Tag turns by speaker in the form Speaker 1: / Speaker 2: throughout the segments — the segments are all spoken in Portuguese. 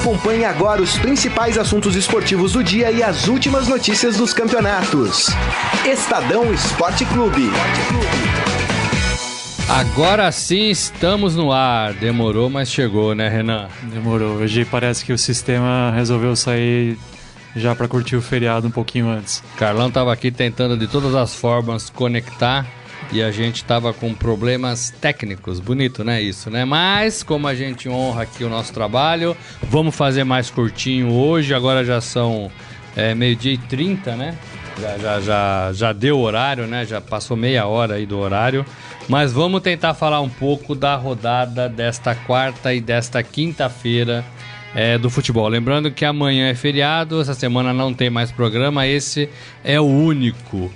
Speaker 1: Acompanhe agora os principais assuntos esportivos do dia e as últimas notícias dos campeonatos. Estadão Esporte Clube.
Speaker 2: Agora sim estamos no ar. Demorou, mas chegou, né, Renan?
Speaker 3: Demorou. Hoje parece que o sistema resolveu sair já para curtir o feriado um pouquinho antes.
Speaker 2: Carlão estava aqui tentando de todas as formas conectar e a gente estava com problemas técnicos. Bonito, né? Isso, né? Mas, como a gente honra aqui o nosso trabalho, vamos fazer mais curtinho hoje. Agora já são é, meio-dia e 30, né? Já, já, já, já deu horário, né? Já passou meia hora aí do horário. Mas vamos tentar falar um pouco da rodada desta quarta e desta quinta-feira é, do futebol. Lembrando que amanhã é feriado, essa semana não tem mais programa, esse é o único,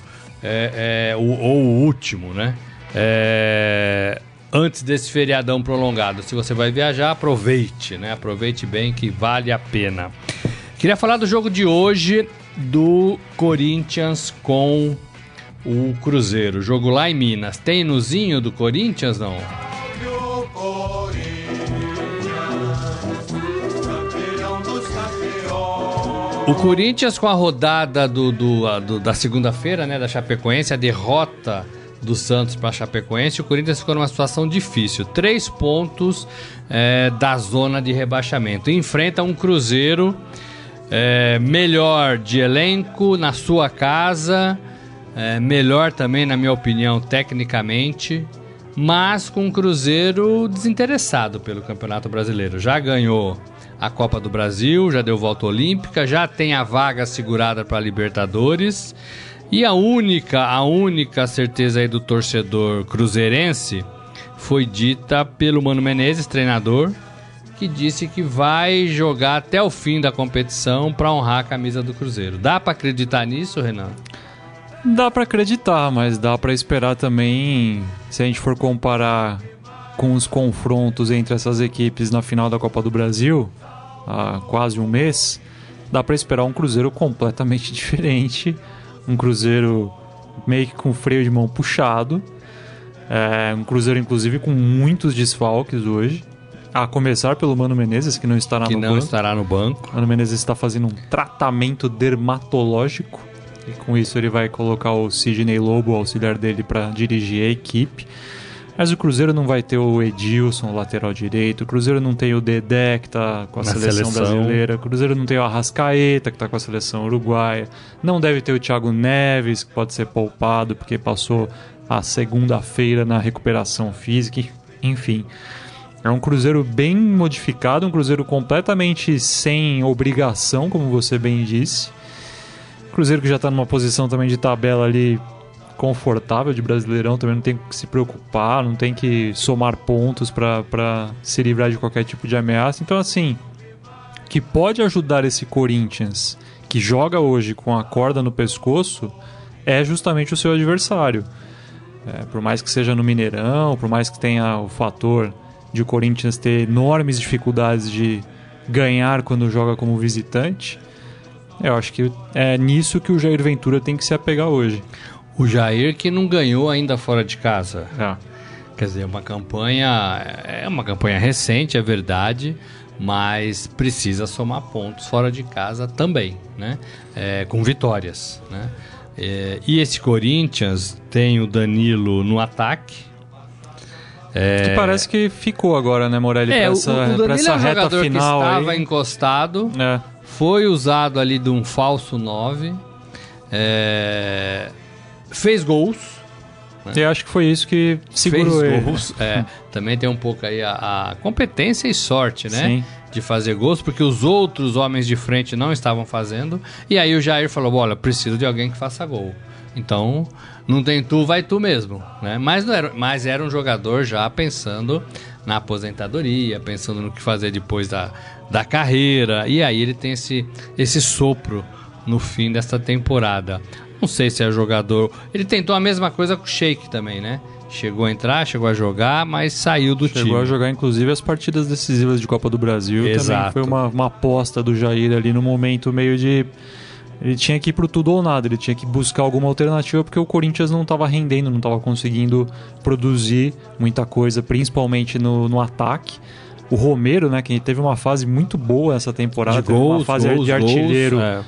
Speaker 2: é, é, o, ou o último, né? É, antes desse feriadão prolongado. Se você vai viajar, aproveite, né? Aproveite bem que vale a pena. Queria falar do jogo de hoje do Corinthians com o Cruzeiro. Jogo lá em Minas. Tem nozinho do Corinthians, não? O Corinthians com a rodada do, do, do da segunda-feira, né, da Chapecoense, a derrota do Santos para a Chapecoense, o Corinthians ficou numa situação difícil. Três pontos é, da zona de rebaixamento. Enfrenta um Cruzeiro é, melhor de elenco na sua casa é, melhor também, na minha opinião, tecnicamente, mas com o Cruzeiro desinteressado pelo Campeonato Brasileiro. Já ganhou a Copa do Brasil, já deu volta olímpica, já tem a vaga segurada para Libertadores. E a única, a única certeza aí do torcedor cruzeirense foi dita pelo Mano Menezes, treinador, que disse que vai jogar até o fim da competição para honrar a camisa do Cruzeiro. Dá para acreditar nisso, Renan?
Speaker 3: Dá para acreditar, mas dá para esperar também, se a gente for comparar com os confrontos entre essas equipes na final da Copa do Brasil, há quase um mês, dá para esperar um Cruzeiro completamente diferente, um Cruzeiro meio que com freio de mão puxado, é, um Cruzeiro inclusive com muitos desfalques hoje. A começar pelo Mano Menezes, que não estará
Speaker 2: que
Speaker 3: no
Speaker 2: não
Speaker 3: banco.
Speaker 2: estará no banco.
Speaker 3: Mano Menezes está fazendo um tratamento dermatológico e com isso ele vai colocar o Sidney Lobo, o auxiliar dele, para dirigir a equipe. Mas o Cruzeiro não vai ter o Edilson, lateral direito. O Cruzeiro não tem o Dedé, que está com a seleção, seleção, brasileira. O Cruzeiro não tem o Arrascaeta, que está com a seleção uruguaia. Não deve ter o Thiago Neves, que pode ser poupado, porque passou a segunda-feira na recuperação física. Enfim, é um Cruzeiro bem modificado, um Cruzeiro completamente sem obrigação, como você bem disse. Cruzeiro que já está numa posição também de tabela ali confortável de Brasileirão, também não tem que se preocupar, não tem que somar pontos para se livrar de qualquer tipo de ameaça. Então, assim, que pode ajudar esse Corinthians que joga hoje com a corda no pescoço é justamente o seu adversário. É, por mais que seja no Mineirão, por mais que tenha o fator de o Corinthians ter enormes dificuldades de ganhar quando joga como visitante, eu acho que é nisso que o Jair Ventura tem que se apegar hoje.
Speaker 2: O Jair que não ganhou ainda fora de casa.
Speaker 3: É.
Speaker 2: Quer dizer, uma campanha. É uma campanha recente, é verdade, mas precisa somar pontos fora de casa também, né? É, com vitórias, né? É, e esse Corinthians tem o Danilo no ataque.
Speaker 3: É... Que parece que ficou agora, né, Morelli?
Speaker 2: É,
Speaker 3: pra essa,
Speaker 2: o, o Danilo
Speaker 3: pra essa
Speaker 2: é um
Speaker 3: reta
Speaker 2: jogador
Speaker 3: final
Speaker 2: que estava
Speaker 3: aí.
Speaker 2: encostado.
Speaker 3: É.
Speaker 2: Foi usado ali de um falso 9. É, fez gols.
Speaker 3: Né? Eu acho que foi isso que segurou
Speaker 2: fez
Speaker 3: ele.
Speaker 2: Gols, é, também tem um pouco aí a, a, competência e sorte, né?
Speaker 3: Sim.
Speaker 2: De fazer gols, porque os outros homens de frente não estavam fazendo. E aí o Jair falou: olha, preciso de alguém que faça gol. Então, não tem tu, vai tu mesmo. Né? Mas, não era, mas era um jogador já pensando na aposentadoria, pensando no que fazer depois da, da carreira. E aí ele tem esse, esse sopro no fim desta temporada. Não sei se é jogador. Ele tentou a mesma coisa com o Sheik também, né? Chegou a entrar, chegou a jogar, mas saiu do
Speaker 3: chegou
Speaker 2: time.
Speaker 3: Chegou a jogar, inclusive, as partidas decisivas de Copa do Brasil.
Speaker 2: Exato.
Speaker 3: Também foi uma, uma aposta do Jair ali no momento meio de. Ele tinha que ir pro tudo ou nada, ele tinha que buscar alguma alternativa porque o Corinthians não estava rendendo, não estava conseguindo produzir muita coisa, principalmente no, no ataque. O Romero, né, que teve uma fase muito boa essa temporada,
Speaker 2: de gols,
Speaker 3: uma fase
Speaker 2: gols,
Speaker 3: de artilheiro,
Speaker 2: gols, é.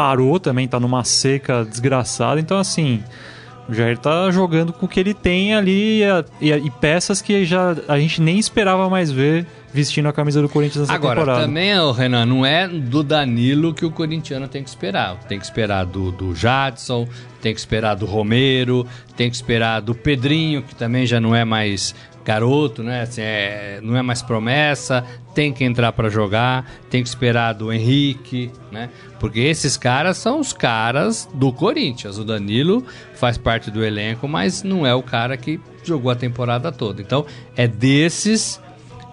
Speaker 3: Parou também, tá numa seca desgraçada. Então, assim, o Jair tá jogando com o que ele tem ali e, e, peças que já a gente nem esperava mais ver vestindo a camisa do Corinthians nessa
Speaker 2: Agora,
Speaker 3: temporada.
Speaker 2: também, ô, Renan, não é do Danilo que o corintiano tem que esperar. Tem que esperar do, do Jadson, tem que esperar do Romero, tem que esperar do Pedrinho, que também já não é mais garoto, né? Assim, é, não é mais promessa, tem que entrar para jogar, tem que esperar do Henrique, né? Porque esses caras são os caras do Corinthians. O Danilo faz parte do elenco, mas não é o cara que jogou a temporada toda. Então, é desses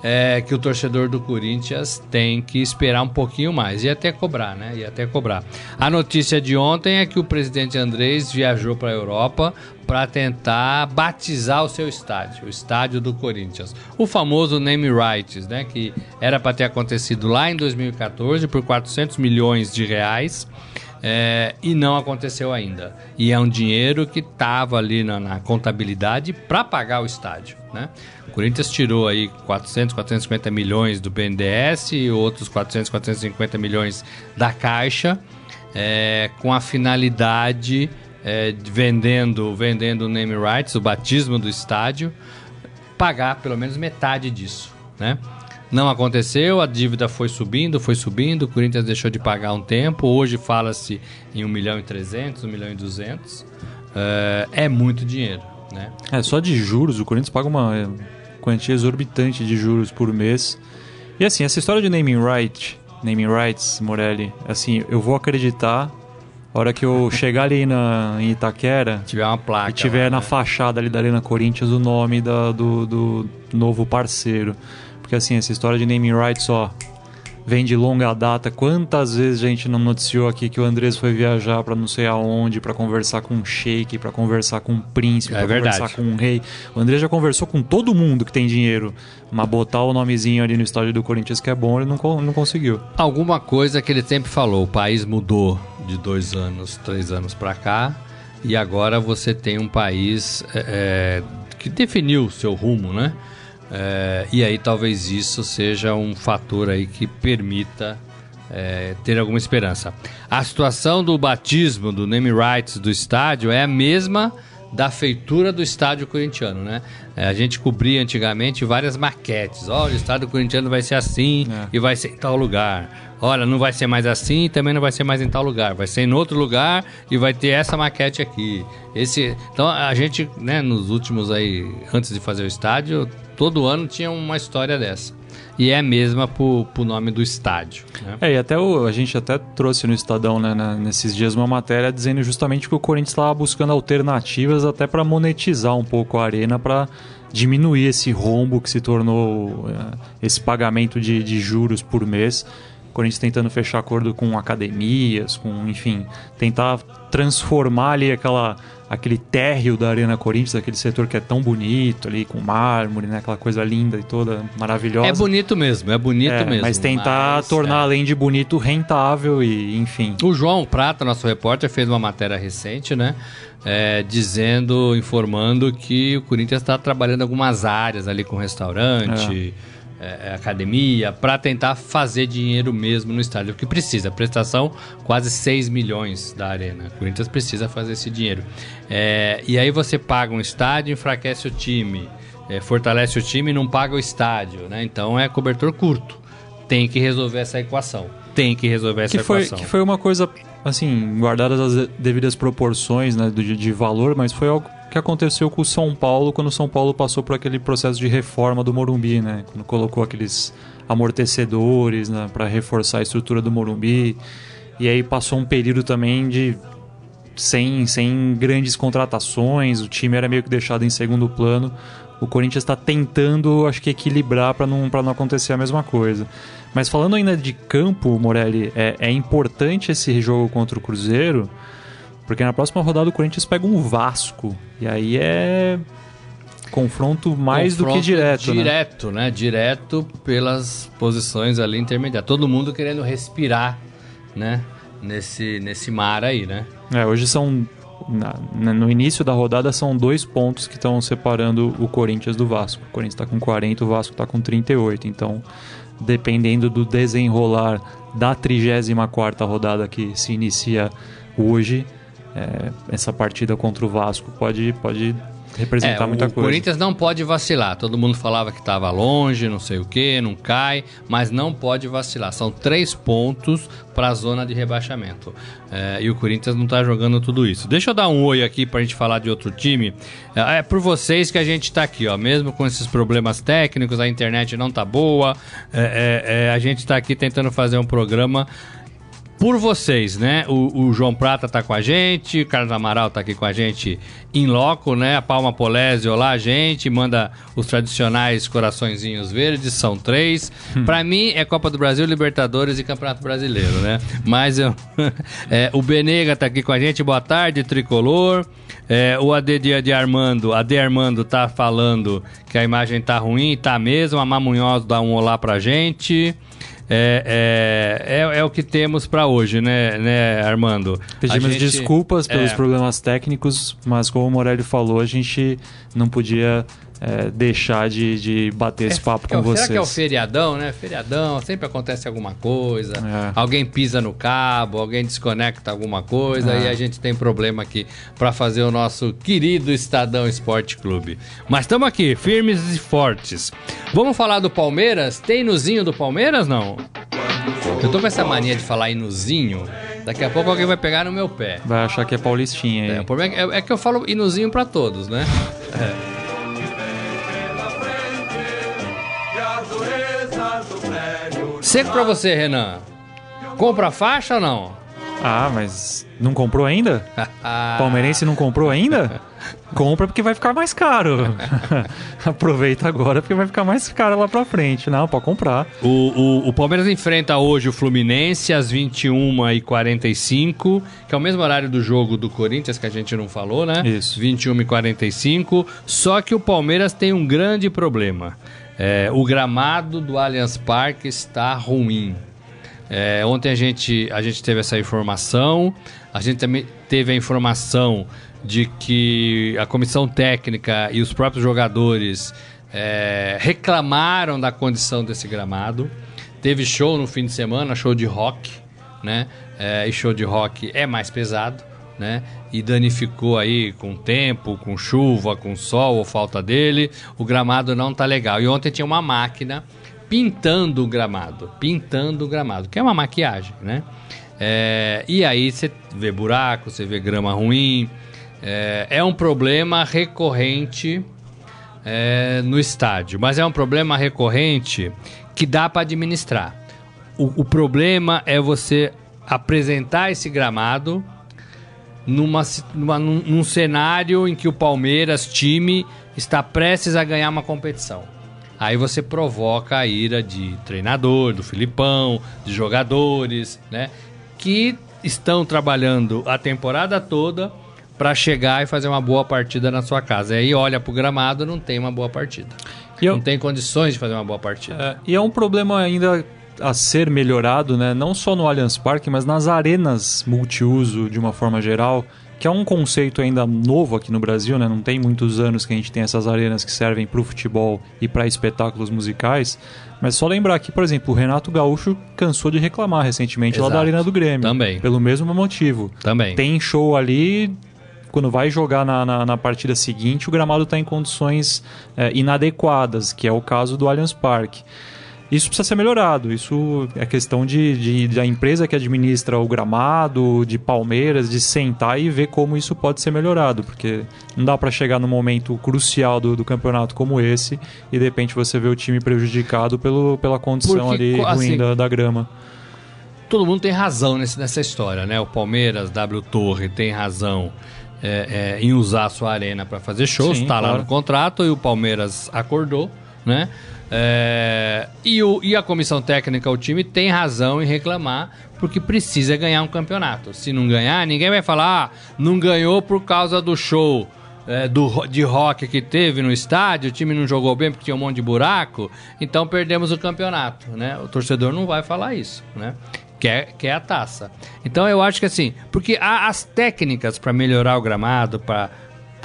Speaker 2: é, que o torcedor do Corinthians tem que esperar um pouquinho mais e até cobrar, né? E até cobrar. A notícia de ontem é que o presidente Andrés viajou para a Europa para tentar batizar o seu estádio, o estádio do Corinthians. O famoso name rights, né? Que era para ter acontecido lá em 2014 por 400 milhões de reais. É, e não aconteceu ainda. E é um dinheiro que estava ali na, na contabilidade para pagar o estádio, né? O Corinthians tirou aí 400, 450 milhões do BNDES e outros 400, 450 milhões da Caixa, é, com a finalidade é, de vendendo, vendendo o name rights, o batismo do estádio, pagar pelo menos metade disso, né? Não aconteceu, a dívida foi subindo, foi subindo, o Corinthians deixou de pagar um tempo, hoje fala-se em 1 milhão e 300, 1 milhão e 200, é, é muito dinheiro, né?
Speaker 3: É, só de juros, o Corinthians paga uma quantia exorbitante de juros por mês. E assim, essa história de naming right, naming rights, Morelli, assim, eu vou acreditar a hora que eu chegar ali na, em Itaquera
Speaker 2: tiver uma placa
Speaker 3: e tiver
Speaker 2: lá,
Speaker 3: na
Speaker 2: né?
Speaker 3: fachada ali da Arena Corinthians o nome da, do, do novo parceiro. Porque assim, essa história de naming rights, ó, vem de longa data. Quantas vezes a gente não noticiou aqui que o Andrés foi viajar para não sei aonde, para conversar com um sheik, para conversar com um príncipe,
Speaker 2: É
Speaker 3: para
Speaker 2: verdade.
Speaker 3: conversar com um rei. O Andrés já conversou com todo mundo que tem dinheiro, mas botar o nomezinho ali no estádio do Corinthians que é bom, ele não, não conseguiu.
Speaker 2: Alguma coisa que ele sempre falou, o país mudou de dois anos, três anos para cá, e agora você tem um país é, que definiu o seu rumo, né? É, e aí talvez isso seja um fator aí que permita é, ter alguma esperança. A situação do batismo, do name rights do estádio é a mesma da feitura do estádio corintiano, né? É, a gente cobria antigamente várias maquetes. Olha, o estádio corintiano vai ser assim
Speaker 3: É.
Speaker 2: e vai ser em tal lugar. Olha, não vai ser mais assim e também não vai ser mais em tal lugar. Vai ser em outro lugar e vai ter essa maquete aqui. Esse, então a gente, né, nos últimos aí, antes de fazer o estádio, todo ano tinha uma história dessa. E é a mesma pro, pro nome do estádio. Né?
Speaker 3: É, e até o, a gente até trouxe no Estadão, né, nesses dias, uma matéria dizendo justamente que o Corinthians estava buscando alternativas até para monetizar um pouco a arena, para diminuir esse rombo que se tornou eh, esse pagamento de, de juros por mês. O Corinthians tentando fechar acordo com academias, com, enfim, tentar transformar ali aquela, aquele térreo da Arena Corinthians, aquele setor que é tão bonito ali, com mármore, né, aquela coisa linda e toda maravilhosa.
Speaker 2: É bonito mesmo, é bonito
Speaker 3: É,
Speaker 2: mesmo.
Speaker 3: Mas tentar
Speaker 2: mas,
Speaker 3: tornar,
Speaker 2: é.
Speaker 3: além de bonito, rentável e, enfim.
Speaker 2: O João Prata, nosso repórter, fez uma matéria recente, né? é, dizendo, informando que o Corinthians está trabalhando em algumas áreas ali com restaurante, é, academia, para tentar fazer dinheiro mesmo no estádio. O que precisa? Prestação quase 6 milhões da arena. O Corinthians precisa fazer esse dinheiro. É, e aí você paga um estádio, enfraquece o time, é, fortalece o time e não paga o estádio, né? Então é cobertor curto. Tem que resolver essa equação. Tem que resolver essa
Speaker 3: Que foi,
Speaker 2: equação.
Speaker 3: que foi uma coisa, assim, guardadas as devidas proporções né, de, de valor, mas foi algo que aconteceu com o São Paulo quando o São Paulo passou por aquele processo de reforma do Morumbi, né? Quando colocou aqueles amortecedores né, para reforçar a estrutura do Morumbi. E aí passou um período também de sem, sem grandes contratações, o time era meio que deixado em segundo plano. O Corinthians está tentando, acho que, equilibrar para não, não acontecer a mesma coisa. Mas falando ainda de campo, Morelli, é, é importante esse jogo contra o Cruzeiro, porque na próxima rodada o Corinthians pega um Vasco. E aí é confronto mais do que
Speaker 2: Confronto
Speaker 3: direto. né?
Speaker 2: Direto, né? Direto pelas posições ali intermediárias. Todo mundo querendo respirar, né? Nesse, nesse mar aí, né?
Speaker 3: É, hoje são na, no início da rodada são dois pontos que estão separando o Corinthians do Vasco. O Corinthians está com 40, o Vasco está com 38. Então, dependendo do desenrolar da 34 rodada que se inicia hoje, é, essa partida contra o Vasco pode, pode representar é, muita
Speaker 2: o
Speaker 3: coisa.
Speaker 2: O Corinthians não pode vacilar. Todo mundo falava que estava longe, não sei o que, não cai, mas não pode vacilar. São três pontos para a zona de rebaixamento. É, e o Corinthians não está jogando tudo isso. Deixa eu dar um oi aqui para a gente falar de outro time. É, é por vocês que a gente está aqui, ó. Mesmo com esses problemas técnicos, a internet não tá boa. É, é, é a gente está aqui tentando fazer um programa por vocês, né? O, o, João Prata tá com a gente, o Carlos Amaral tá aqui com a gente em loco, né? A Palma Polésio lá, a gente manda os tradicionais coraçõezinhos verdes, são três. Hum. Para mim é Copa do Brasil, Libertadores e Campeonato Brasileiro, né? Mas eu, é, o Benega tá aqui com a gente, boa tarde, Tricolor. É, o AD de, de Armando, AD Armando tá falando que a imagem tá ruim, tá mesmo. A Mamunhoz dá um olá pra gente. É, é, é, é, o que temos para hoje, né, né, Armando?
Speaker 3: Pedimos gente, desculpas pelos é... problemas técnicos, mas como o Morelli falou, a gente não podia é, deixar de, de bater esse é, papo com vocês.
Speaker 2: Será que é o feriadão, né? Feriadão, sempre acontece alguma coisa. É. Alguém pisa no cabo, alguém desconecta alguma coisa é. e a gente tem problema aqui para fazer o nosso querido Estadão Esporte Clube. Mas estamos aqui, firmes e fortes. Vamos falar do Palmeiras? Tem inuzinho do Palmeiras, não? Eu tô com essa mania de falar inuzinho. Daqui a pouco alguém vai pegar no meu pé.
Speaker 3: Vai achar que é paulistinha aí.
Speaker 2: É, o problema é, é que eu falo inuzinho para todos, né? É. Seco pra você, Renan. Compra a faixa ou não?
Speaker 3: Ah, mas não comprou ainda? Palmeirense não comprou ainda? Compra porque vai ficar mais caro. Aproveita agora porque vai ficar mais caro lá pra frente. Não, pode comprar.
Speaker 2: O, o, o Palmeiras enfrenta hoje o Fluminense às 21h45, que é o mesmo horário do jogo do Corinthians, que a gente não falou, né?
Speaker 3: Isso.
Speaker 2: 21h45. Só que o Palmeiras tem um grande problema. É, o gramado do Allianz Parque está ruim. É, ontem a gente, a gente teve essa informação, a gente também teve a informação de que a comissão técnica e os próprios jogadores é, reclamaram da condição desse gramado. Teve show no fim de semana, show de rock, né? É, e show de rock é mais pesado né? E danificou aí com tempo, com chuva, com sol ou falta dele. O gramado não tá legal. E ontem tinha uma máquina pintando o gramado, pintando o gramado, que é uma maquiagem, né? É, e aí você vê buraco, você vê grama ruim. É, é um problema recorrente é, no estádio, mas é um problema recorrente que dá para administrar. O, o problema é você apresentar esse gramado numa, numa, num, num cenário em que o Palmeiras, time, está prestes a ganhar uma competição. Aí você provoca a ira de treinador, do Filipão, de jogadores, né? Que estão trabalhando a temporada toda para chegar e fazer uma boa partida na sua casa. E aí olha pro gramado, não tem uma boa partida. Eu... Não tem condições de fazer uma boa partida.
Speaker 3: É, e é um problema ainda a ser melhorado, né? não só no Allianz Parque, mas nas arenas multiuso de uma forma geral, que é um conceito ainda novo aqui no Brasil, né? não tem muitos anos que a gente tem essas arenas que servem para o futebol e para espetáculos musicais. Mas só lembrar que, por exemplo, o Renato Gaúcho cansou de reclamar recentemente Exato. lá da Arena do Grêmio.
Speaker 2: Também.
Speaker 3: Pelo mesmo motivo.
Speaker 2: Também.
Speaker 3: Tem show ali, quando vai jogar na, na, na, partida seguinte, o gramado está em condições é, inadequadas, que é o caso do Allianz Parque. Isso precisa ser melhorado. Isso é questão de, de, da empresa que administra o gramado, de Palmeiras, de sentar e ver como isso pode ser melhorado. Porque não dá para chegar num momento crucial do, do, campeonato como esse e de repente você vê o time prejudicado pelo, pela condição porque, ali assim, ruim da, da grama.
Speaker 2: Todo mundo tem razão nesse, nessa história, né? O Palmeiras, W Torre, tem razão. É, é, em usar a sua arena para fazer shows, está claro. lá no contrato e o Palmeiras acordou, né? É, e, o, e a comissão técnica, o time, tem razão em reclamar, porque precisa ganhar um campeonato. Se não ganhar, ninguém vai falar, ah, não ganhou por causa do show. É, do, de rock que teve no estádio, o time não jogou bem porque tinha um monte de buraco, então perdemos o campeonato, né? O torcedor não vai falar isso, né? que é, que é a taça. Então eu acho que assim, porque há as técnicas para melhorar o gramado, para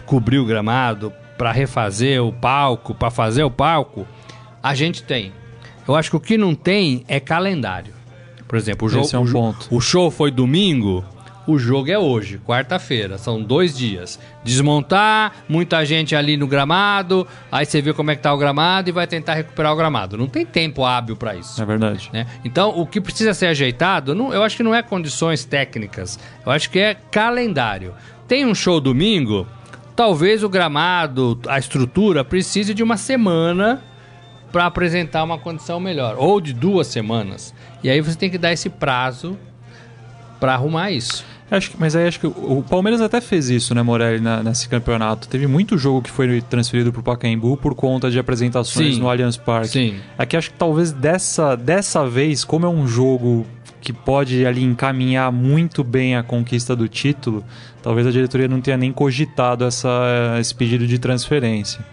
Speaker 2: cobrir o gramado, para refazer o palco, para fazer o palco, a gente tem. Eu acho que o que não tem é calendário. Por exemplo, o jogo,
Speaker 3: Esse é um
Speaker 2: o, o show foi domingo, o jogo é hoje, quarta-feira. São dois dias. Desmontar, muita gente ali no gramado, aí você vê como é que tá o gramado e vai tentar recuperar o gramado. Não tem tempo hábil para isso.
Speaker 3: É verdade.
Speaker 2: né? Então, o que precisa ser ajeitado, não- eu acho que não é condições técnicas, eu acho que é calendário. Tem um show domingo, talvez o gramado, a estrutura precise de uma semana para apresentar uma condição melhor, ou de duas semanas. E aí você tem que dar esse prazo para arrumar isso.
Speaker 3: Acho que, mas aí acho que o o Palmeiras até fez isso, né, Morelli, na- nesse campeonato. Teve muito jogo que foi transferido pro Pacaembu por conta de apresentações
Speaker 2: Sim.
Speaker 3: no Allianz Parque.
Speaker 2: Sim.
Speaker 3: Aqui acho que talvez dessa, dessa vez, como é um jogo que pode ali encaminhar muito bem a conquista do título, talvez a diretoria não tenha nem cogitado essa, esse pedido de transferência.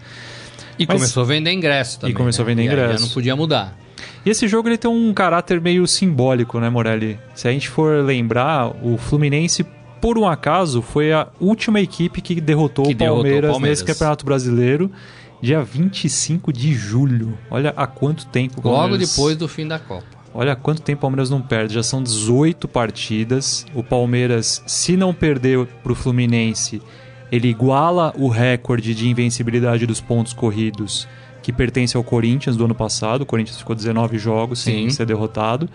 Speaker 2: E
Speaker 3: Mas-
Speaker 2: começou a vender ingresso também.
Speaker 3: começou a
Speaker 2: né?
Speaker 3: vender
Speaker 2: E aí
Speaker 3: ingresso.
Speaker 2: Já não podia mudar.
Speaker 3: E esse jogo ele tem um caráter meio simbólico, né, Morelli? Se a gente for lembrar, o Fluminense, por um acaso, foi a última equipe que derrotou,
Speaker 2: Que
Speaker 3: o,
Speaker 2: derrotou o
Speaker 3: Palmeiras
Speaker 2: Palmeiras.
Speaker 3: nesse Campeonato Brasileiro, dia 25 de julho. Olha há quanto tempo o
Speaker 2: Logo
Speaker 3: Palmeiras...
Speaker 2: depois do fim da Copa.
Speaker 3: Olha há quanto tempo o Palmeiras não perde. Já são 18 partidas. O Palmeiras, se não perder pro Fluminense, ele iguala o recorde de invencibilidade dos pontos corridos que pertence ao Corinthians do ano passado. O Corinthians ficou 19 jogos sem
Speaker 2: Sim.
Speaker 3: ser derrotado.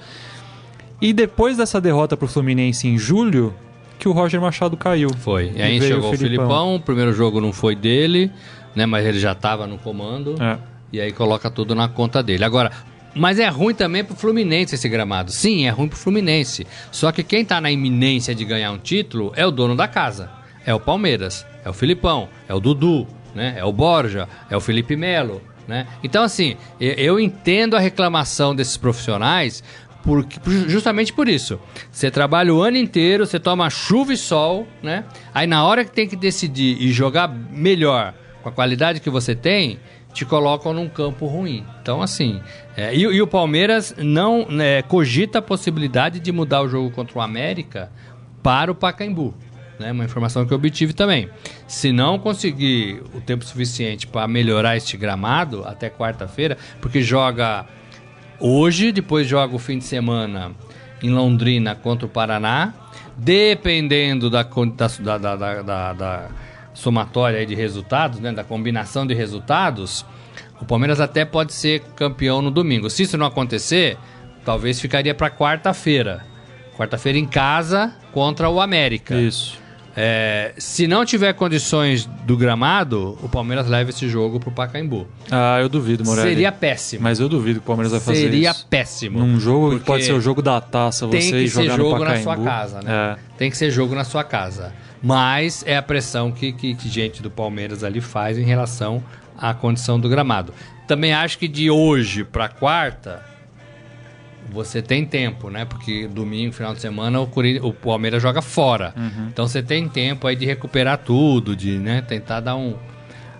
Speaker 3: E depois dessa derrota pro Fluminense em julho, que o Roger Machado caiu.
Speaker 2: Foi. E aí chegou o Filipão. o primeiro jogo não foi dele, né? Mas ele já estava no comando.
Speaker 3: É.
Speaker 2: E aí coloca tudo na conta dele. Agora, mas é ruim também pro Fluminense esse gramado. Sim, é ruim pro Fluminense. Só que quem tá na iminência de ganhar um título é o dono da casa. É o Palmeiras, é o Filipão, é o Dudu, né? É o Borja, é o Felipe Melo, né? Então assim, eu entendo a reclamação desses profissionais porque, justamente por isso. Você trabalha o ano inteiro, você toma chuva e sol, né? Aí na hora que tem que decidir e jogar melhor com a qualidade que você tem, te colocam num campo ruim. Então, assim. é, e, e o Palmeiras não né, cogita a possibilidade de mudar o jogo contra o América para o Pacaembu. Né, uma informação que eu obtive também. Se não conseguir o tempo suficiente para melhorar este gramado até quarta-feira, porque joga hoje, depois joga o fim de semana em Londrina contra o Paraná, dependendo da, da, da, da, da- somatória de resultados, né, da combinação de resultados, o Palmeiras até pode ser campeão no domingo. Se isso não acontecer, talvez ficaria para quarta-feira. Quarta-feira em casa contra o América.
Speaker 3: Isso.
Speaker 2: É, se não tiver condições do gramado, o Palmeiras leva esse jogo pro Pacaembu.
Speaker 3: Ah, eu duvido, Morelli.
Speaker 2: Seria péssimo.
Speaker 3: Mas eu duvido que o Palmeiras vai fazer
Speaker 2: Seria
Speaker 3: isso.
Speaker 2: péssimo.
Speaker 3: Num jogo que pode ser o jogo da taça, você
Speaker 2: tem que
Speaker 3: ir
Speaker 2: ser
Speaker 3: jogar
Speaker 2: jogo na sua casa, né?
Speaker 3: É.
Speaker 2: Tem que ser jogo na sua casa. Mas é a pressão que, que, que gente do Palmeiras ali faz em relação à condição do gramado. Também acho que de hoje para quarta você tem tempo, né? Porque domingo, final de semana, o, o Palmeiras joga fora.
Speaker 3: Uhum.
Speaker 2: Então você tem tempo aí de recuperar tudo, de né, tentar dar um.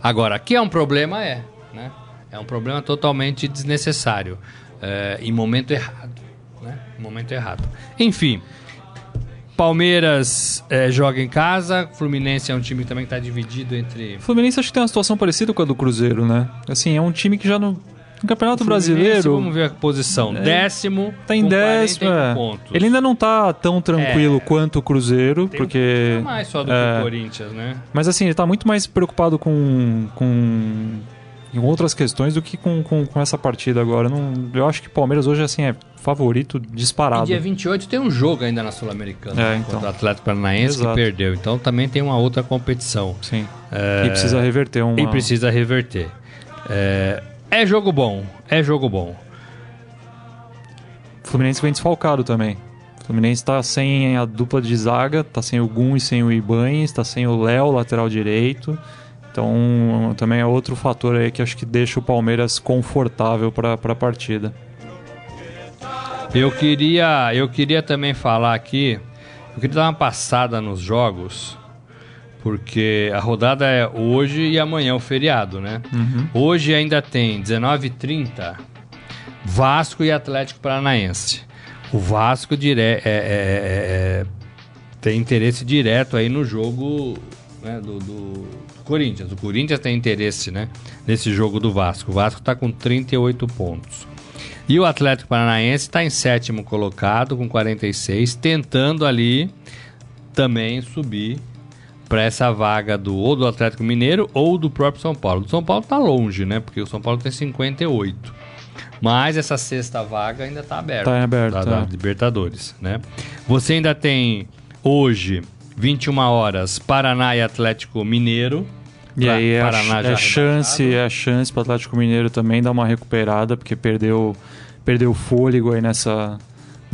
Speaker 2: Agora, aqui é um problema, é, né? É um problema totalmente desnecessário. É, em momento errado. Né? Em momento errado. Enfim. Palmeiras é, joga em casa, Fluminense é um time também que está dividido entre
Speaker 3: Fluminense acho que tem uma situação parecida com a do Cruzeiro, né? Assim, é um time que já no, no Campeonato Brasileiro
Speaker 2: Vamos ver a posição. Décimo.
Speaker 3: tá em décimo.
Speaker 2: 41
Speaker 3: é.
Speaker 2: pontos.
Speaker 3: Ele ainda não tá tão tranquilo quanto o Cruzeiro,
Speaker 2: Tem um
Speaker 3: porque.
Speaker 2: pouquinho mais só do
Speaker 3: é.
Speaker 2: que o Corinthians, né?
Speaker 3: Mas assim, ele tá muito mais preocupado com. com em outras questões do que com, com, com essa partida agora. Não, eu acho que o Palmeiras hoje assim, é favorito
Speaker 2: E
Speaker 3: disparado.
Speaker 2: dia 28 tem um jogo ainda na Sul-Americana
Speaker 3: É,
Speaker 2: né,
Speaker 3: então.
Speaker 2: contra o Atlético Paranaense
Speaker 3: Exato.
Speaker 2: que perdeu. Então também tem uma outra competição.
Speaker 3: Sim. E precisa reverter uma.
Speaker 2: E precisa reverter. É, é jogo bom, é jogo bom.
Speaker 3: O Fluminense vem desfalcado também. O Fluminense tá sem a dupla de zaga, tá sem o Gun e sem o Ibanez, tá sem o Léo, lateral direito. Então, também é outro fator aí que acho que deixa o Palmeiras confortável para a partida.
Speaker 2: Eu queria, eu queria também falar aqui, eu queria dar uma passada nos jogos, porque a rodada é hoje e amanhã o feriado, né? Hoje ainda tem 19h30, Vasco e Atlético Paranaense. o Vasco dire é, é, é, tem interesse direto aí no jogo né, do, do, Corinthians. O Corinthians tem interesse né, nesse jogo do Vasco. O Vasco está com 38 pontos. E o Atlético Paranaense está em sétimo colocado com 46, tentando ali também subir para essa vaga do ou do Atlético Mineiro ou do próprio São Paulo. O São Paulo está longe, né? Porque o São Paulo tem 58. Mas essa sexta vaga ainda está aberta.
Speaker 3: Está aberta.
Speaker 2: Da, da é. Libertadores, né? Você ainda tem hoje 21 horas Paraná e Atlético Mineiro.
Speaker 3: E aí é, Paraná é, é chance, é chance para o Atlético Mineiro também dar uma recuperada, porque perdeu perdeu fôlego aí nessa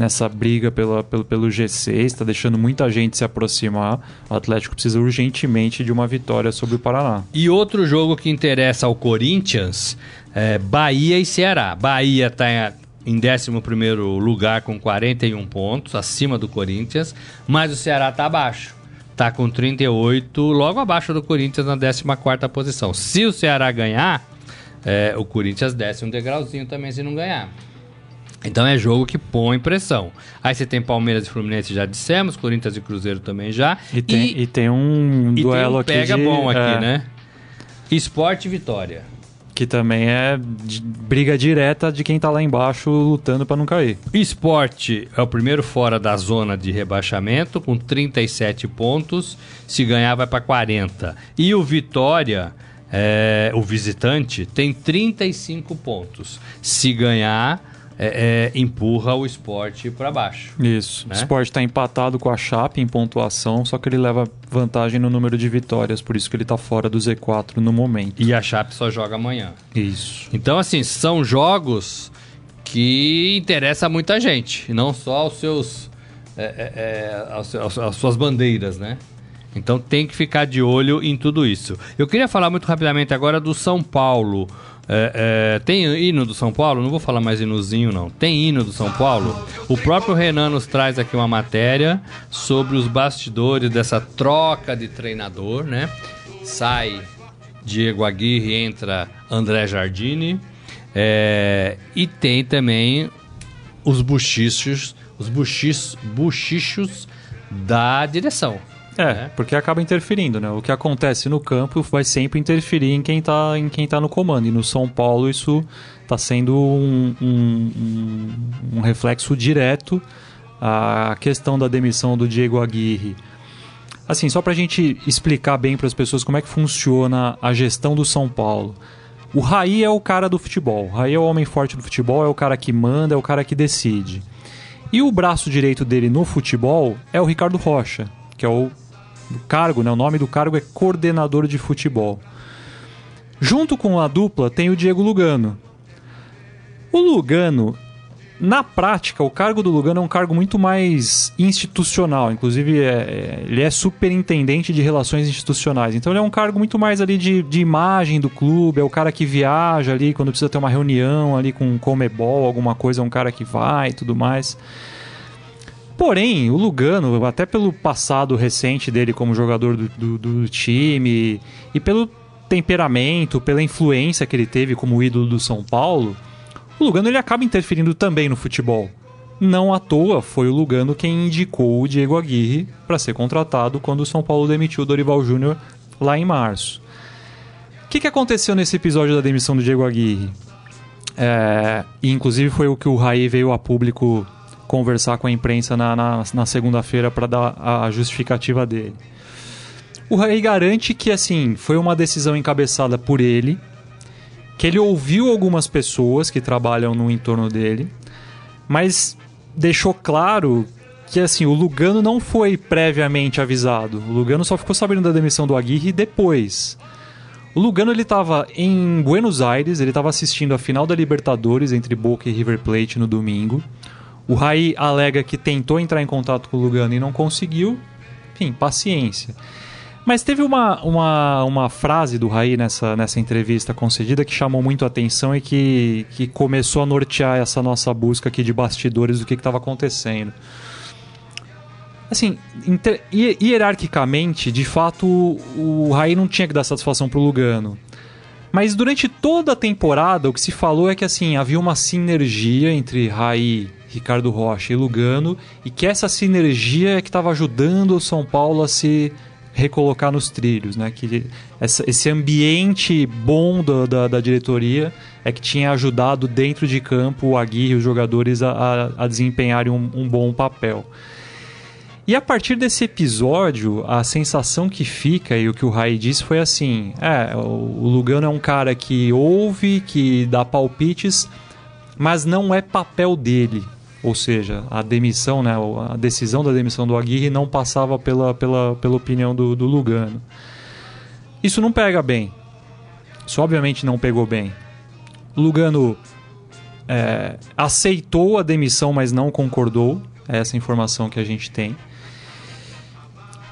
Speaker 3: nessa briga pela, pelo, pelo G6, está deixando muita gente se aproximar. O Atlético precisa urgentemente de uma vitória sobre o Paraná.
Speaker 2: E outro jogo que interessa ao Corinthians é Bahia e Ceará. Bahia está em 11 lugar com 41 pontos, acima do Corinthians, mas o Ceará está abaixo. Está com 38, logo abaixo do Corinthians na 14 posição. Se o Ceará ganhar, é, o Corinthians desce um degrauzinho também se não ganhar. Então é jogo que põe pressão. Aí você tem Palmeiras e Fluminense, já dissemos, Corinthians e Cruzeiro também já.
Speaker 3: E tem, e, e tem um e duelo
Speaker 2: tem um pega
Speaker 3: aqui.
Speaker 2: Pega bom aqui, é... né? Esporte Vitória.
Speaker 3: Que também é briga direta de quem tá lá embaixo lutando para não cair.
Speaker 2: Esporte é o primeiro fora da zona de rebaixamento, com 37 pontos. Se ganhar, vai para 40. E o Vitória, é, o visitante, tem 35 pontos. Se ganhar é, é, empurra o esporte para baixo.
Speaker 3: Isso. Né? O esporte está empatado com a Chape em pontuação, só que ele leva vantagem no número de vitórias, por isso que ele está fora do Z4 no momento.
Speaker 2: E a Chape só joga amanhã.
Speaker 3: Isso.
Speaker 2: Então, assim, são jogos que interessam muita gente, não só aos seus, é, é, é às suas bandeiras, né? Então tem que ficar de olho em tudo isso. Eu queria falar muito rapidamente agora do São Paulo. É, é, tem hino do São Paulo? Não vou falar mais hinozinho, não. Tem hino do São Paulo? O próprio Renan nos traz aqui uma matéria sobre os bastidores dessa troca de treinador, né? Sai Diego Aguirre, entra André Jardine. É, e tem também os buchichos, os buchichos, buchichos da direção.
Speaker 3: É, né? porque acaba interferindo, né? O que acontece no campo vai sempre interferir em quem está em quem tá no comando. E no São Paulo isso está sendo um, um, um, reflexo direto à questão da demissão do Diego Aguirre. Assim, só para a gente explicar bem para as pessoas como é que funciona a gestão do São Paulo. O Raí é o cara do futebol. O Raí é o homem forte do futebol, é o cara que manda, é o cara que decide. E o braço direito dele no futebol é o Ricardo Rocha, que é o cargo, né? O nome do cargo é coordenador de futebol. Junto com a dupla tem o Diego Lugano. O Lugano, na prática, o cargo do Lugano é um cargo muito mais institucional. Inclusive, é, é, ele é superintendente de relações institucionais. Então, ele é um cargo muito mais ali de, de imagem do clube. É o cara que viaja ali quando precisa ter uma reunião ali com o Comebol, alguma coisa. É um cara que vai e tudo mais. Porém, o Lugano, até pelo passado recente dele como jogador do, do, do time e pelo temperamento, pela influência que ele teve como ídolo do São Paulo, o Lugano ele acaba interferindo também no futebol. Não à toa foi o Lugano quem indicou o Diego Aguirre para ser contratado quando o São Paulo demitiu o Dorival Júnior lá em março. O que, que aconteceu nesse episódio da demissão do Diego Aguirre? É, e inclusive foi o que o Raí veio a público conversar com a imprensa na, na, na segunda-feira para dar a justificativa dele. O rei garante que assim foi uma decisão encabeçada por ele, que ele ouviu algumas pessoas que trabalham no entorno dele, mas deixou claro que assim o Lugano não foi previamente avisado. O Lugano só ficou sabendo da demissão do Aguirre depois. O Lugano ele estava em Buenos Aires, ele estava assistindo a final da Libertadores entre Boca e River Plate no domingo. O Rai alega que tentou entrar em contato com o Lugano e não conseguiu. Enfim, paciência. Mas teve uma, uma, uma frase do Rai nessa, nessa entrevista concedida que chamou muito a atenção e que, que começou a nortear essa nossa busca aqui de bastidores do que estava acontecendo. Assim, hierarquicamente, de fato, o Rai não tinha que dar satisfação pro Lugano. Mas durante toda a temporada, o que se falou é que assim havia uma sinergia entre Rai Ricardo Rocha e Lugano, e que essa sinergia é que estava ajudando o São Paulo a se recolocar nos trilhos, né? Que essa, esse ambiente bom da, da, diretoria é que tinha ajudado dentro de campo o Aguirre e os jogadores a, a, a desempenharem um, um, bom papel. E a partir desse episódio, a sensação que fica e o que o Rai disse foi assim: é, o Lugano é um cara que ouve, que dá palpites, mas não é papel dele. Ou seja, a demissão, né, a decisão da demissão do Aguirre não passava pela, pela, pela opinião do, do Lugano. Isso não pega bem. Isso obviamente não pegou bem. Lugano é, aceitou a demissão, mas não concordou. É essa informação que a gente tem.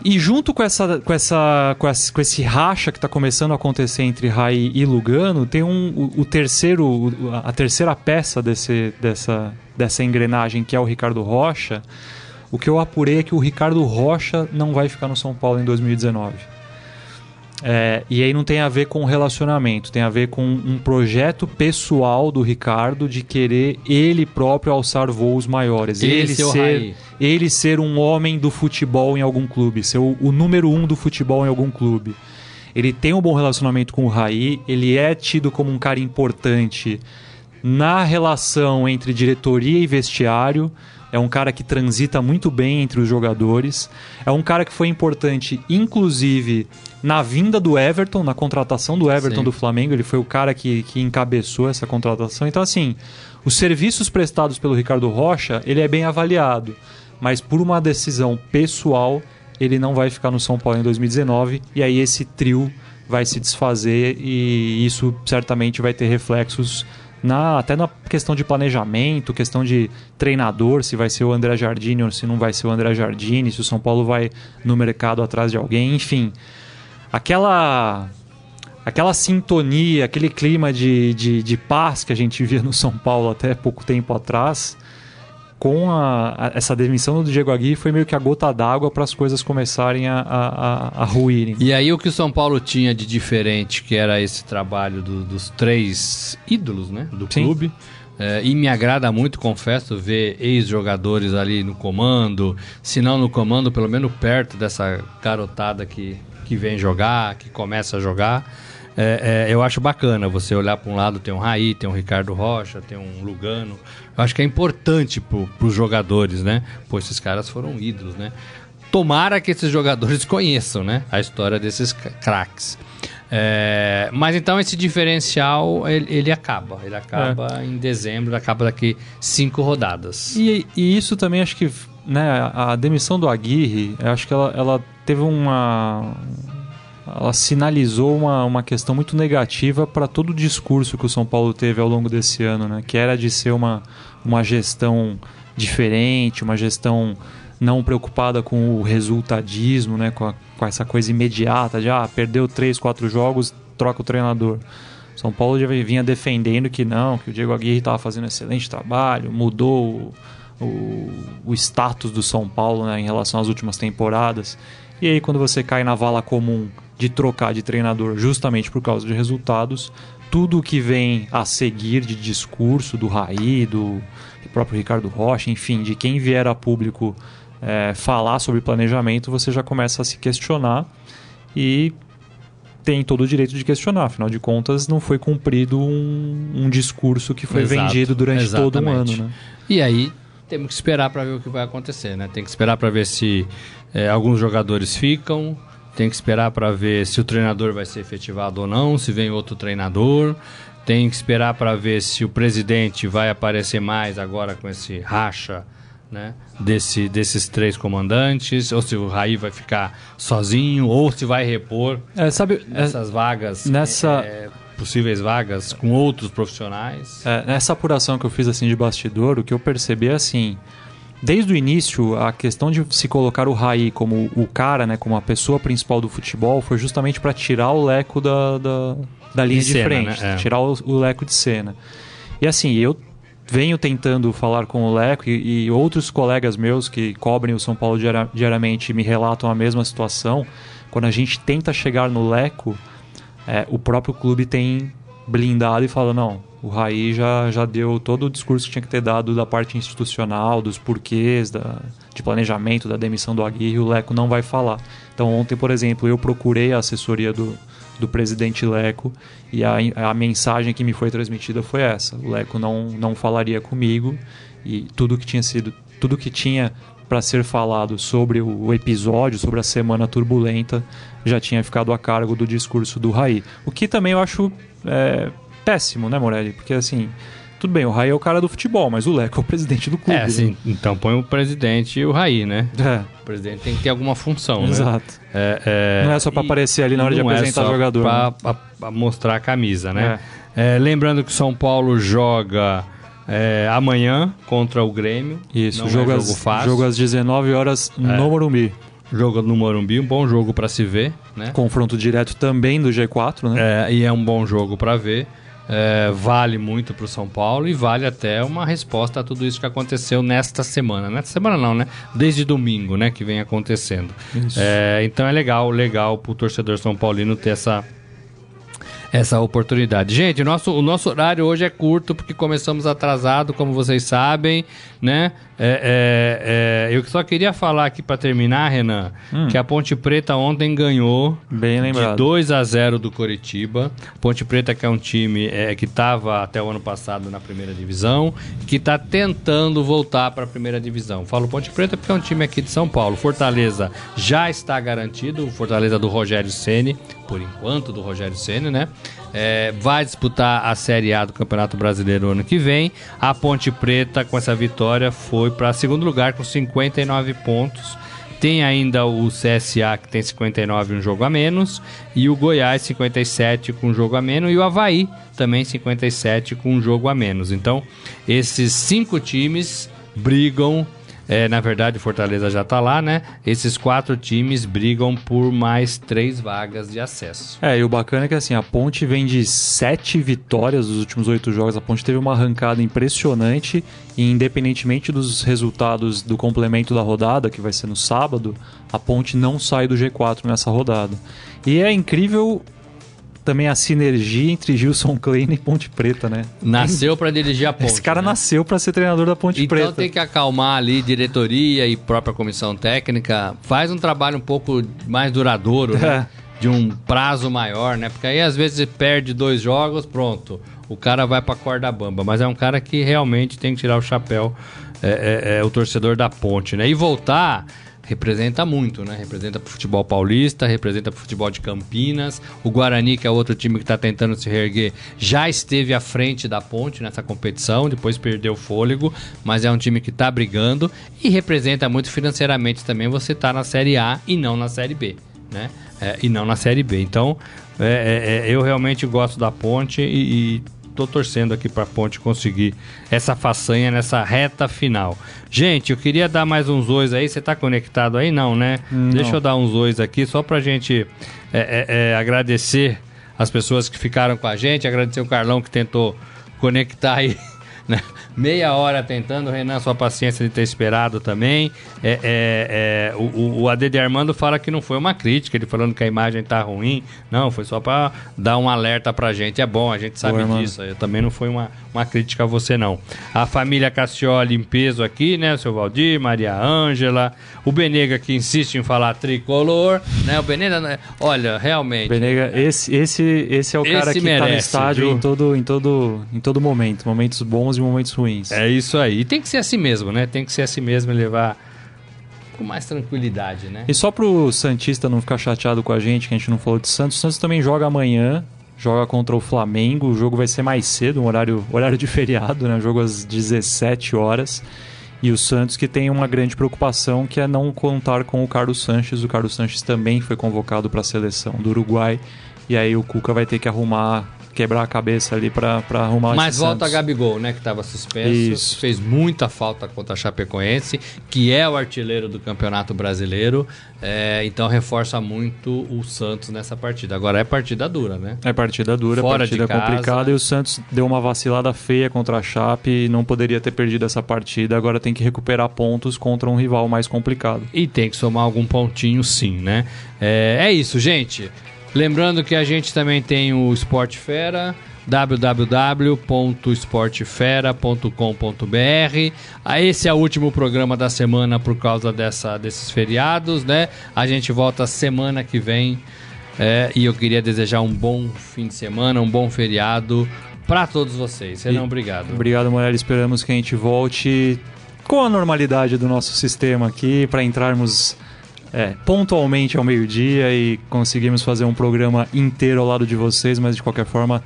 Speaker 3: E junto com essa, com essa, com esse, com esse racha que está começando a acontecer entre Rai e Lugano, tem um, o, o terceiro, a terceira peça desse, dessa, dessa engrenagem que é o Ricardo Rocha. O que eu apurei é que o Ricardo Rocha não vai ficar no São Paulo em 2019. É, e aí não tem a ver com relacionamento, tem a ver com um projeto pessoal do Ricardo de querer ele próprio alçar voos maiores. Ele ser, ele ser um homem do futebol em algum clube, ser o, o, número um do futebol em algum clube. Ele tem um bom relacionamento com o Raí, ele é tido como um cara importante na relação entre diretoria e vestiário é um cara que transita muito bem entre os jogadores. É um cara que foi importante, inclusive, na vinda do Everton, na contratação do Everton Sim. do Flamengo. Ele foi o cara que, que encabeçou essa contratação. Então, assim, os serviços prestados pelo Ricardo Rocha, ele é bem avaliado. Mas por uma decisão pessoal, ele não vai ficar no São Paulo em 2019. E aí esse trio vai se desfazer e isso certamente vai ter reflexos na, até na questão de planejamento, questão de treinador, se vai ser o André Jardine ou se não vai ser o André Jardine, se o São Paulo vai no mercado atrás de alguém, enfim. Aquela aquela sintonia, aquele clima de, de, de paz que a gente via no São Paulo até pouco tempo atrás, com a, a, essa demissão do Diego Aguirre foi meio que a gota d'água para as coisas começarem a, a, a, ruírem.
Speaker 2: E aí o que o São Paulo tinha de diferente, que era esse trabalho do, dos três ídolos né, do Sim. clube. É, e me agrada muito, confesso, ver ex-jogadores ali no comando, se não no comando, pelo menos perto dessa garotada que, que vem jogar, que começa a jogar é, é, eu acho bacana você olhar para um lado, tem um Raí, tem um Ricardo Rocha, tem um Lugano. Acho que é importante para os jogadores, né? Pô, esses caras foram ídolos, né? Tomara que esses jogadores conheçam, né? A história desses craques. É, mas então esse diferencial ele, ele acaba, ele acaba é. em dezembro, acaba daqui cinco rodadas.
Speaker 3: E, e, isso também acho que né, a demissão do Aguirre, acho que ela, ela teve uma ela sinalizou uma, uma questão muito negativa para todo o discurso que o São Paulo teve ao longo desse ano, né? que era de ser uma, uma gestão diferente, uma gestão não preocupada com o resultadismo, né? com, a, com essa coisa imediata de ah, perdeu três, quatro jogos, troca o treinador. São Paulo já vinha defendendo que não, que o Diego Aguirre estava fazendo um excelente trabalho, mudou o, o, o status do São Paulo né, em relação às últimas temporadas. E aí, quando você cai na vala comum de trocar de treinador justamente por causa de resultados. Tudo que vem a seguir de discurso do Raí, do, do próprio Ricardo Rocha, enfim, de quem vier a público é, falar sobre planejamento, você já começa a se questionar e tem todo o direito de questionar. Afinal de contas, não foi cumprido um, um discurso que foi Exato, vendido durante exatamente. todo um ano. Né?
Speaker 2: E aí temos que esperar para ver o que vai acontecer, né? Tem que esperar para ver se é, alguns jogadores ficam, tem que esperar para ver se o treinador vai ser efetivado ou não, se vem outro treinador. Tem que esperar para ver se o presidente vai aparecer mais agora com esse racha né, desse, desses três comandantes, ou se o Raí vai ficar sozinho, ou se vai repor
Speaker 3: é, sabe,
Speaker 2: essas é, vagas,
Speaker 3: nessa...
Speaker 2: É, possíveis vagas com outros profissionais.
Speaker 3: É, nessa apuração que eu fiz assim de bastidor, o que eu percebi é assim, desde o início, a questão de se colocar o Raí como o cara, né, como a pessoa principal do futebol, foi justamente para tirar o leco da, da, da linha de, de cena, frente, né? é. tirar o, o, leco de cena. E assim, eu venho tentando falar com o Leco e, e outros colegas meus que cobrem o São Paulo diariamente me relatam a mesma situação. Quando a gente tenta chegar no Leco, é, o próprio clube tem blindado e fala: não, O Raí já, já deu todo o discurso que tinha que ter dado da parte institucional, dos porquês, da, de planejamento, da demissão do Aguirre, o Leco não vai falar. Então ontem, por exemplo, eu procurei a assessoria do, do presidente Leco e a, a mensagem que me foi transmitida foi essa. O Leco não, não falaria comigo e tudo que tinha sido, tudo que tinha para ser falado sobre o episódio, sobre a semana turbulenta, já tinha ficado a cargo do discurso do Raí. O que também eu acho é, péssimo, né, Morelli? Porque assim, tudo bem, o Raí é o cara do futebol, mas o Leco é o presidente do clube.
Speaker 2: É, assim,
Speaker 3: né?
Speaker 2: então põe o presidente e o Raí, né?
Speaker 3: É.
Speaker 2: O presidente tem que ter alguma função, né?
Speaker 3: Exato.
Speaker 2: É,
Speaker 3: Não é só pra
Speaker 2: e-
Speaker 3: aparecer ali na hora de
Speaker 2: é
Speaker 3: apresentar
Speaker 2: só
Speaker 3: jogador,
Speaker 2: Pra,
Speaker 3: né?
Speaker 2: pra- pra mostrar a camisa, né? É, lembrando que o São Paulo joga é, amanhã contra o Grêmio.
Speaker 3: Isso,
Speaker 2: Não
Speaker 3: jogo,
Speaker 2: é
Speaker 3: às,
Speaker 2: jogo fácil.
Speaker 3: jogo às 19 horas
Speaker 2: É.
Speaker 3: no Morumbi.
Speaker 2: Jogo no Morumbi, um bom jogo pra se ver, né?
Speaker 3: Confronto direto também do G4, né?
Speaker 2: É, e é um bom jogo pra ver. É, vale muito pro São Paulo e vale até uma resposta a tudo isso que aconteceu nesta semana. Nesta semana não, né? Desde domingo, né? Que vem acontecendo. É, então é legal, legal pro torcedor São Paulino ter essa, essa oportunidade. Gente, o nosso, o nosso horário hoje é curto porque começamos atrasado, como vocês sabem, né? É, é, é, eu só queria falar aqui para terminar, Renan, que a Ponte Preta ontem ganhou
Speaker 3: Bem
Speaker 2: de
Speaker 3: lembrado.
Speaker 2: 2 a 0 do Coritiba. Ponte Preta que é um time é, que estava até o ano passado na primeira divisão, que está tentando voltar para a primeira divisão. Falo Ponte Preta porque é um time aqui de São Paulo. Fortaleza já está garantido, Fortaleza do Rogério Ceni, por enquanto do Rogério Ceni, né? É, vai disputar a Série A do Campeonato Brasileiro ano que vem. A Ponte Preta, com essa vitória, foi para segundo lugar com 59 pontos. Tem ainda o CSA que tem 59 um jogo a menos e o Goiás 57 com um jogo a menos e o Havaí também 57 com um jogo a menos. Então, esses cinco times brigam, é, na verdade o Fortaleza já tá lá, né? Esses quatro times brigam por mais três vagas de acesso.
Speaker 3: É, e o bacana é que assim, a Ponte vem de sete vitórias dos últimos oito jogos. A Ponte teve uma arrancada impressionante e independentemente dos resultados do complemento da rodada, que vai ser no sábado, a Ponte não sai do G4 nessa rodada. E é incrível também a sinergia entre Gilson Klein e Ponte Preta, né?
Speaker 2: Nasceu para dirigir a ponte.
Speaker 3: Esse cara
Speaker 2: né?
Speaker 3: nasceu pra ser treinador da Ponte
Speaker 2: Então
Speaker 3: Preta.
Speaker 2: tem que acalmar ali diretoria e própria comissão técnica. Faz um trabalho um pouco mais duradouro, né? De um prazo maior, né? Porque aí às vezes perde dois jogos, pronto. O cara vai pra corda bamba. Mas é um cara que realmente tem que tirar o chapéu, é, é- é o torcedor da ponte, né? E voltar representa muito, né? Representa pro futebol paulista, representa pro futebol de Campinas. O Guarani, que é outro time que está tentando se reerguer, já esteve à frente da ponte nessa competição, depois perdeu o fôlego, mas é um time que está brigando e representa muito financeiramente também você estar na Série A e não na Série B, né? É, e não na Série B. Então, é, é, é, eu realmente gosto da ponte e, e tô torcendo aqui pra Ponte conseguir essa façanha nessa reta final. Gente, eu queria dar mais uns ois aí. Você tá conectado aí? Não, né? Deixa eu dar uns ois aqui só pra gente é, é, é, agradecer as pessoas que ficaram com a gente, agradecer o Carlão que tentou conectar aí. Né? Meia hora tentando, Renan, sua paciência de ter esperado também. É, é, é, o, o- o AD de Armando fala que não foi uma crítica, ele falando que a imagem tá ruim. Não, foi só pra dar um alerta pra gente. É bom, a gente sabe
Speaker 3: Boa,
Speaker 2: disso. Eu também não foi uma, uma crítica a você, não. A família Cassioli em peso aqui, né? O seu Valdir, Maria Ângela. O Benega que insiste em falar tricolor, né? O Benega, né? olha, realmente.
Speaker 3: Benega, esse, esse, esse é o cara
Speaker 2: Esse
Speaker 3: que tá no
Speaker 2: merece,
Speaker 3: estádio
Speaker 2: viu?
Speaker 3: em todo, em, todo, em todo momento. Momentos bons e momentos ruins.
Speaker 2: É isso aí. E tem que ser assim mesmo, né? Tem que ser assim mesmo e levar com mais tranquilidade, né?
Speaker 3: E só pro Santista não ficar chateado com a gente, que a gente não falou de Santos, o Santos também joga amanhã, joga contra o Flamengo, o jogo vai ser mais cedo, um horário, horário de feriado, né? Jogo às 17 horas. E o Santos que tem uma grande preocupação que é não contar com o Carlos Sanches. O Carlos Sanches também foi convocado para a seleção do Uruguai. E aí o Cuca vai ter que arrumar, quebrar a cabeça ali para arrumar
Speaker 2: Mas volta a
Speaker 3: Santos.
Speaker 2: Gabigol, né? Que estava suspenso.
Speaker 3: Isso.
Speaker 2: Fez muita falta contra a Chapecoense, que é o artilheiro do Campeonato Brasileiro. É, então reforça muito o Santos nessa partida. Agora é partida dura, né?
Speaker 3: É partida dura,
Speaker 2: Fora
Speaker 3: partida
Speaker 2: casa.
Speaker 3: complicada e o Santos deu uma vacilada feia contra a Chape e não poderia ter perdido essa partida. Agora tem que recuperar pontos contra um rival mais complicado.
Speaker 2: E tem que somar algum pontinho, sim, né? É, é isso, gente. Lembrando que a gente também tem o Sport Fera. www.esportefera.com.br. Ah, Esse é o último programa da semana por causa dessa, desses feriados, né? A gente volta semana que vem. é, e eu queria desejar um bom fim de semana, um bom feriado para todos vocês. Renan, obrigado.
Speaker 3: Obrigado, Morelli. Esperamos que a gente volte com a normalidade do nosso sistema aqui para entrarmos é, pontualmente ao meio-dia e conseguirmos fazer um programa inteiro ao lado de vocês, mas de qualquer forma,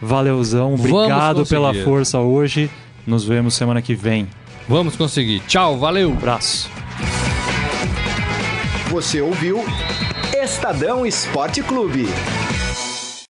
Speaker 3: valeuzão. Obrigado pela força hoje. Nos vemos semana que vem.
Speaker 2: Vamos conseguir. Tchau, valeu!
Speaker 3: Abraço.
Speaker 1: Você ouviu Estadão Esporte Clube.